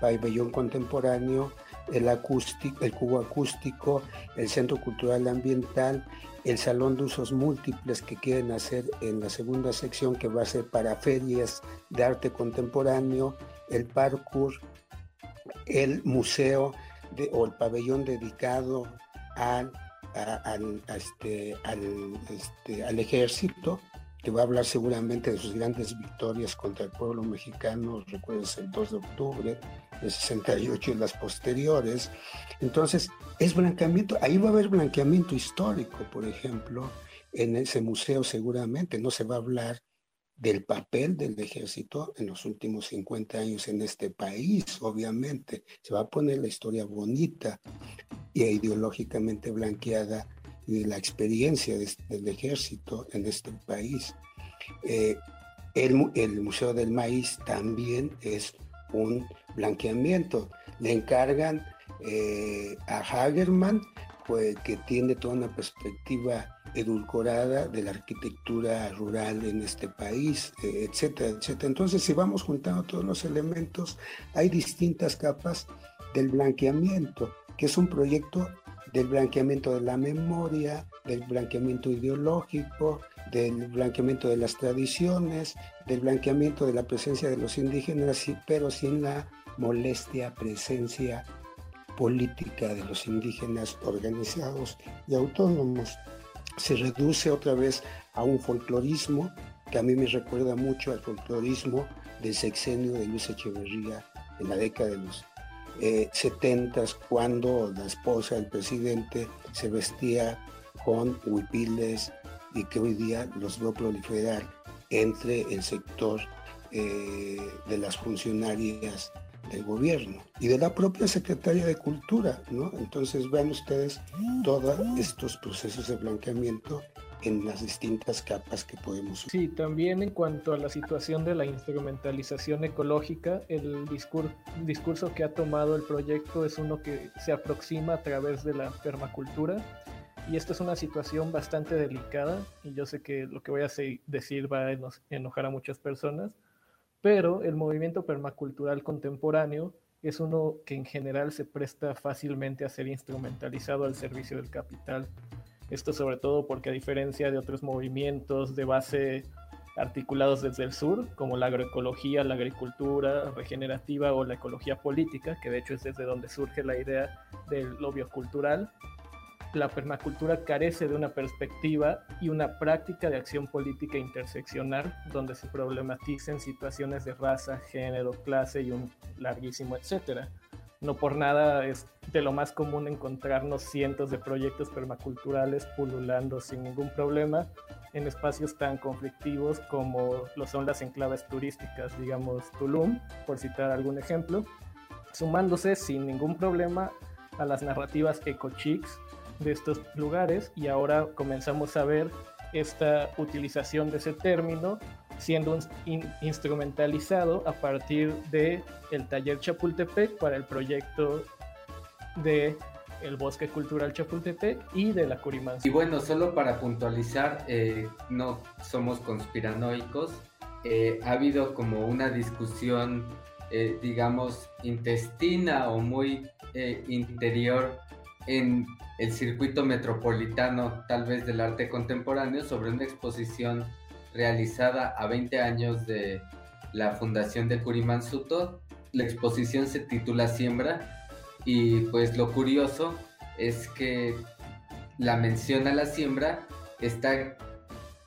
pabellón contemporáneo, el, acústico, el cubo acústico, el centro cultural ambiental, el salón de usos múltiples que quieren hacer en la segunda sección que va a ser para ferias de arte contemporáneo, el parkour, el museo o el pabellón dedicado al, este, al, este, al ejército, que va a hablar seguramente de sus grandes victorias contra el pueblo mexicano, recuerdes el 2 de octubre de 68 y las posteriores. Entonces, es blanqueamiento, ahí va a haber blanqueamiento histórico, por ejemplo, en ese museo seguramente, no se va a hablar del papel del ejército en los últimos 50 años en este país, obviamente. Se va a poner la historia bonita e ideológicamente blanqueada de la experiencia del ejército en este país. Eh, el, el, Museo del Maíz también es un blanqueamiento. Le encargan eh, a Hagerman, pues, que tiene toda una perspectiva edulcorada de la arquitectura rural en este país, eh, etcétera, etcétera. Entonces, si vamos juntando todos los elementos, hay distintas capas del blanqueamiento, que es un proyecto del blanqueamiento de la memoria, del blanqueamiento ideológico, del blanqueamiento de las tradiciones, del blanqueamiento de la presencia de los indígenas, pero sin la molestia presencia política de los indígenas organizados y autónomos. Se reduce otra vez a un folclorismo que a mí me recuerda mucho al folclorismo del sexenio de Luis Echeverría en la década de los eh, 70 cuando la esposa del presidente se vestía con huipiles y que hoy día los veo proliferar entre el sector eh, de las funcionarias del gobierno y de la propia Secretaría de Cultura, ¿no? Entonces vean ustedes todos estos procesos de blanqueamiento en las distintas capas que podemos. Sí, también en cuanto a la situación de la instrumentalización ecológica, el discurso que ha tomado el proyecto es uno que se aproxima a través de la permacultura. Y esta es una situación bastante delicada y yo sé que lo que voy a decir va a enojar a muchas personas, pero el movimiento permacultural contemporáneo es uno que en general se presta fácilmente a ser instrumentalizado al servicio del capital. Esto sobre todo porque a diferencia de otros movimientos de base articulados desde el sur, como la agroecología, la agricultura regenerativa o la ecología política, que de hecho es desde donde surge la idea del lo biocultural, la permacultura carece de una perspectiva y una práctica de acción política interseccional donde se problematicen situaciones de raza, género, clase y un larguísimo etcétera. No por nada es de lo más común encontrarnos cientos de proyectos permaculturales pululando sin ningún problema en espacios tan conflictivos como lo son las enclaves turísticas, digamos Tulum, por citar algún ejemplo, sumándose sin ningún problema a las narrativas eco-chics de estos lugares y ahora comenzamos a ver esta utilización de ese término siendo instrumentalizado a partir de el taller Chapultepec para el proyecto de el Bosque Cultural Chapultepec y de la Curimanza. Y bueno, solo para puntualizar, eh, no somos conspiranoicos, eh, ha habido como una discusión, eh, digamos, intestina o muy interior en el circuito metropolitano, tal vez del arte contemporáneo, sobre una exposición realizada a 20 años de la fundación de Suto. La exposición se titula Siembra y pues lo curioso es que la mención a la siembra está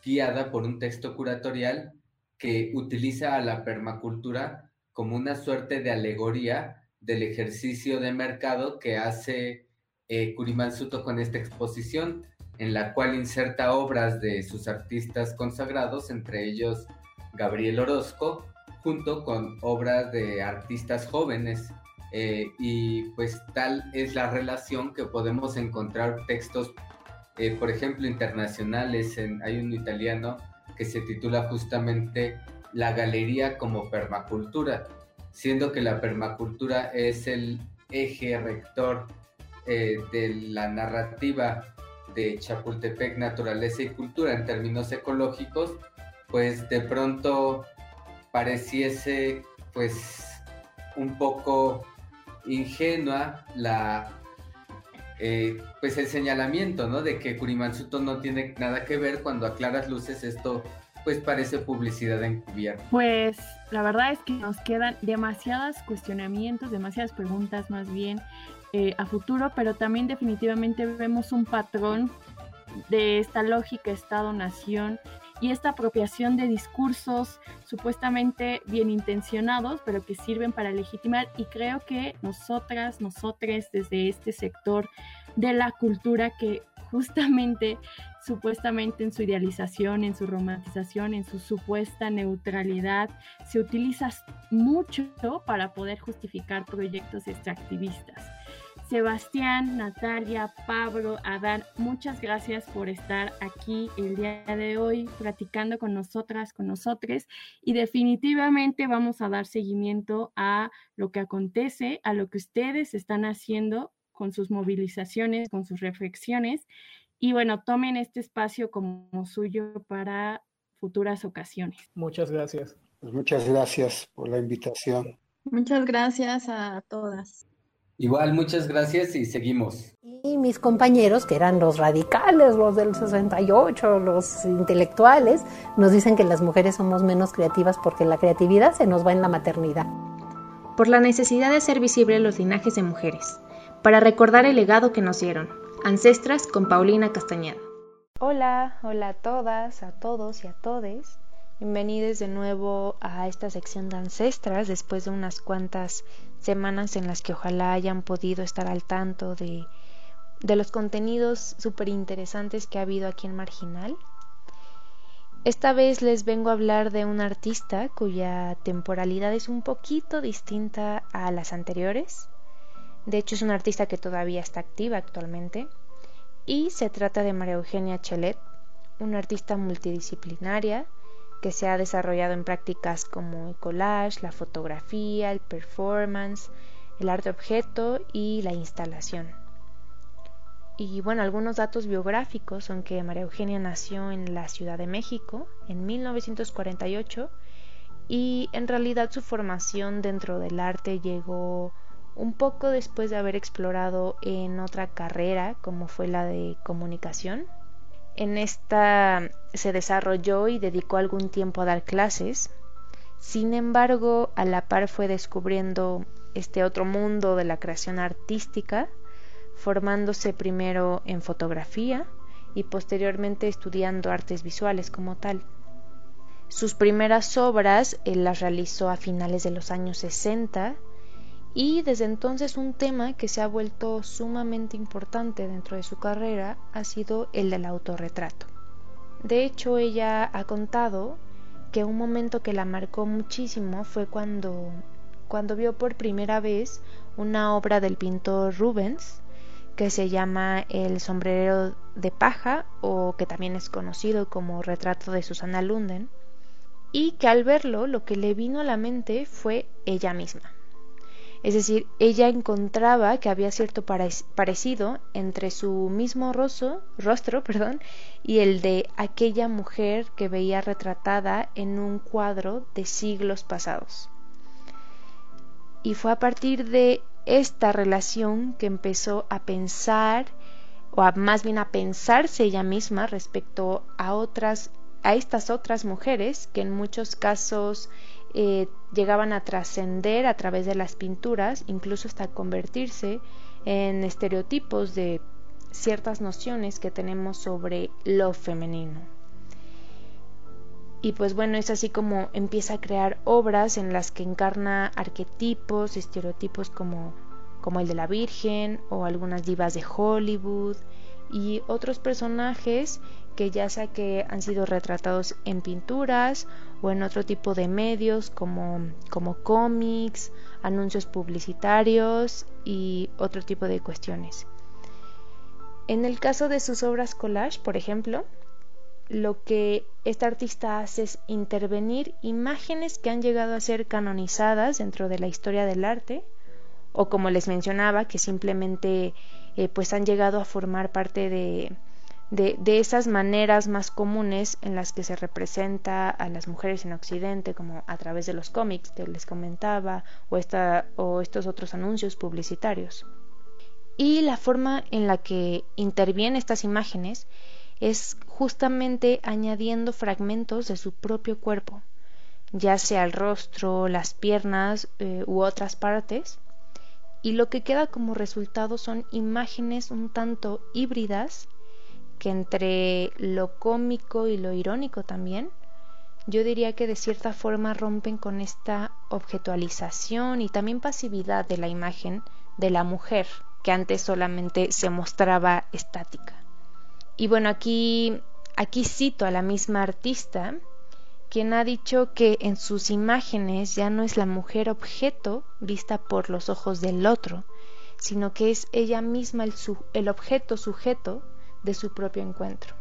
guiada por un texto curatorial que utiliza a la permacultura como una suerte de alegoría del ejercicio de mercado que hace eh, con esta exposición en la cual inserta obras de sus artistas consagrados, entre ellos Gabriel Orozco, junto con obras de artistas jóvenes. Eh, y pues tal es la relación que podemos encontrar textos, eh, por ejemplo, internacionales. Hay un italiano que se titula justamente La Galería como Permacultura, siendo que la permacultura es el eje rector eh, de la narrativa de Chapultepec Naturaleza y Cultura en términos ecológicos, pues de pronto pareciese pues un poco ingenua la eh, pues el señalamiento ¿no? de que Kurimansuto no tiene nada que ver cuando a claras luces esto pues parece publicidad encubierta. Pues la verdad es que nos quedan demasiados cuestionamientos, demasiadas preguntas más bien eh, a futuro, pero también definitivamente vemos un patrón de esta lógica Estado-Nación y esta apropiación de discursos supuestamente bien intencionados, pero que sirven para legitimar. Y creo que nosotras, nosotres, desde este sector de la cultura que justamente, supuestamente en su idealización, en su romantización, en su supuesta neutralidad, se utiliza mucho para poder justificar proyectos extractivistas. Sebastián, Natalia, Pablo, Adán, muchas gracias por estar aquí el día de hoy platicando con nosotras, con nosotros y definitivamente vamos a dar seguimiento a lo que acontece, a lo que ustedes están haciendo con sus movilizaciones, con sus reflexiones y bueno, tomen este espacio como suyo para futuras ocasiones. Muchas gracias. Pues muchas gracias por la invitación. Muchas gracias a todas. Igual, muchas gracias y seguimos. Y mis compañeros, que eran los radicales, los del 68, los intelectuales, nos dicen que las mujeres somos menos creativas porque la creatividad se nos va en la maternidad. Por la necesidad de hacer visibles los linajes de mujeres, para recordar el legado que nos dieron, Ancestras con Paulina Castañeda. Hola, hola a todas, a todos y a todes. Bienvenidos de nuevo a esta sección de Ancestras después de unas cuantas semanas en las que ojalá hayan podido estar al tanto de, los contenidos súper interesantes que ha habido aquí en Marginal. Esta vez les vengo a hablar de un artista cuya temporalidad es un poquito distinta a las anteriores. De hecho es una artista que todavía está activa actualmente. Y se trata de María Eugenia Chelet, una artista multidisciplinaria que se ha desarrollado en prácticas como el collage, la fotografía, el performance, el arte objeto y la instalación. Y bueno, algunos datos biográficos son que María Eugenia nació en la Ciudad de México en 1948 y en realidad su formación dentro del arte llegó un poco después de haber explorado en otra carrera como fue la de comunicación. En esta se desarrolló y dedicó algún tiempo a dar clases. Sin embargo, a la par fue descubriendo este otro mundo de la creación artística, formándose primero en fotografía y posteriormente estudiando artes visuales como tal. Sus primeras obras él las realizó a finales de los años 60 y desde entonces un tema que se ha vuelto sumamente importante dentro de su carrera ha sido el del autorretrato. De hecho, ella ha contado que un momento que la marcó muchísimo fue cuando, cuando vio por primera vez una obra del pintor Rubens que se llama El sombrero de paja o que también es conocido como Retrato de Susana Lunden y que al verlo lo que le vino a la mente fue ella misma. Es decir, ella encontraba que había cierto parecido entre su mismo rostro, rostro perdón, y el de aquella mujer que veía retratada en un cuadro de siglos pasados. Y fue a partir de esta relación que empezó a pensar, o más bien a pensarse ella misma respecto a otras a estas otras mujeres que en muchos casos eh, llegaban a trascender a través de las pinturas, incluso hasta convertirse en estereotipos de ciertas nociones que tenemos sobre lo femenino. Y pues bueno, es así como empieza a crear obras en las que encarna arquetipos, estereotipos como, como el de la Virgen o algunas divas de Hollywood y otros personajes que ya sea que han sido retratados en pinturas o en otro tipo de medios como, como cómics, anuncios publicitarios y otro tipo de cuestiones. En el caso de sus obras collage, por ejemplo, lo que esta artista hace es intervenir imágenes que han llegado a ser canonizadas dentro de la historia del arte o como les mencionaba que simplemente eh, pues han llegado a formar parte de, de, esas maneras más comunes en las que se representa a las mujeres en Occidente, como a través de los cómics que les comentaba, o, esta, o estos otros anuncios publicitarios. Y la forma en la que intervienen estas imágenes es justamente añadiendo fragmentos de su propio cuerpo, ya sea el rostro, las piernas eh, u otras partes, y lo que queda como resultado son imágenes un tanto híbridas que entre lo cómico y lo irónico también, yo diría que de cierta forma rompen con esta objetualización y también pasividad de la imagen de la mujer, que antes solamente se mostraba estática. Y bueno, aquí, aquí cito a la misma artista, quien ha dicho que en sus imágenes ya no es la mujer objeto vista por los ojos del otro, sino que es ella misma el, el objeto sujeto de su propio encuentro.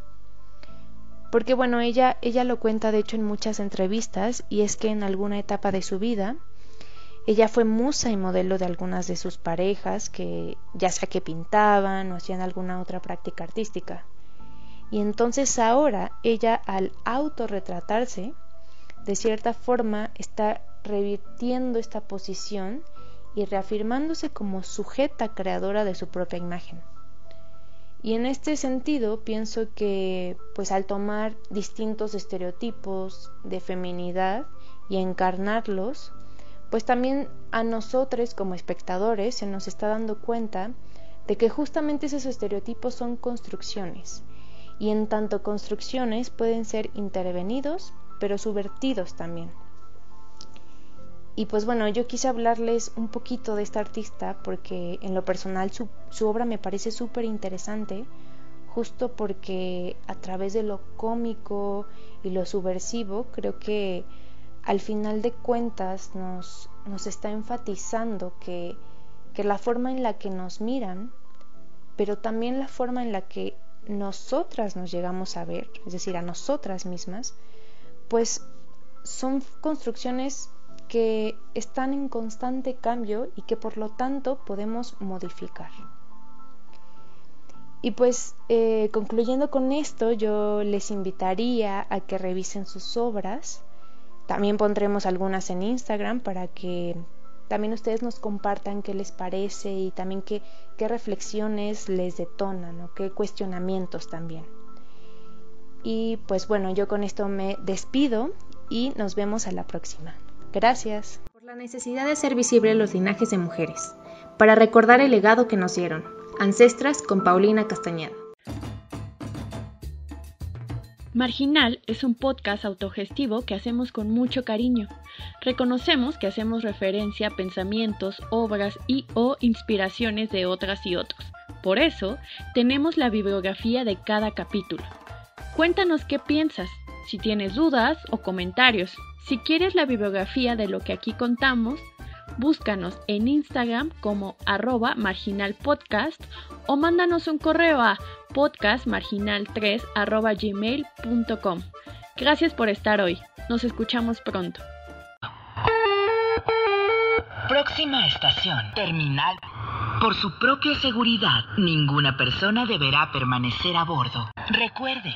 Porque bueno, ella, ella lo cuenta de hecho en muchas entrevistas y es que en alguna etapa de su vida ella fue musa y modelo de algunas de sus parejas que ya sea que pintaban o hacían alguna otra práctica artística. Y entonces ahora ella al autorretratarse, de cierta forma está revirtiendo esta posición y reafirmándose como sujeta creadora de su propia imagen. Y en este sentido pienso que pues al tomar distintos estereotipos de feminidad y encarnarlos, pues también a nosotros como espectadores se nos está dando cuenta de que justamente esos estereotipos son construcciones y en tanto construcciones pueden ser intervenidos pero subvertidos también. Y pues bueno, yo quise hablarles un poquito de esta artista porque en lo personal su, obra me parece súper interesante, justo porque a través de lo cómico y lo subversivo creo que al final de cuentas nos, nos está enfatizando que, que la forma en la que nos miran, pero también la forma en la que nosotras nos llegamos a ver, es decir, a nosotras mismas, pues son construcciones que están en constante cambio y que por lo tanto podemos modificar. Y pues eh, concluyendo con esto, yo les invitaría a que revisen sus obras. También pondremos algunas en Instagram para que también ustedes nos compartan qué les parece y también qué, qué reflexiones les detonan o qué cuestionamientos también. Y pues bueno, yo con esto me despido y nos vemos a la próxima. Gracias. Por la necesidad de hacer visible los linajes de mujeres, para recordar el legado que nos dieron. Ancestras con Paulina Castañeda. Marginal es un podcast autogestivo que hacemos con mucho cariño. Reconocemos que hacemos referencia a pensamientos, obras y o inspiraciones de otras y otros. Por eso, tenemos la bibliografía de cada capítulo. Cuéntanos qué piensas, si tienes dudas o comentarios. Si quieres la bibliografía de lo que aquí contamos, búscanos en Instagram como arroba marginalpodcast o mándanos un correo a podcastmarginal3 arroba gmail.com. Gracias por estar hoy. Nos escuchamos pronto. Próxima estación, terminal. Por su propia seguridad, ninguna persona deberá permanecer a bordo. Recuerde,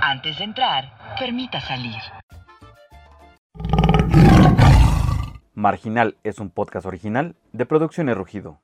antes de entrar, permita salir. Marginal es un podcast original de Producciones Rugido.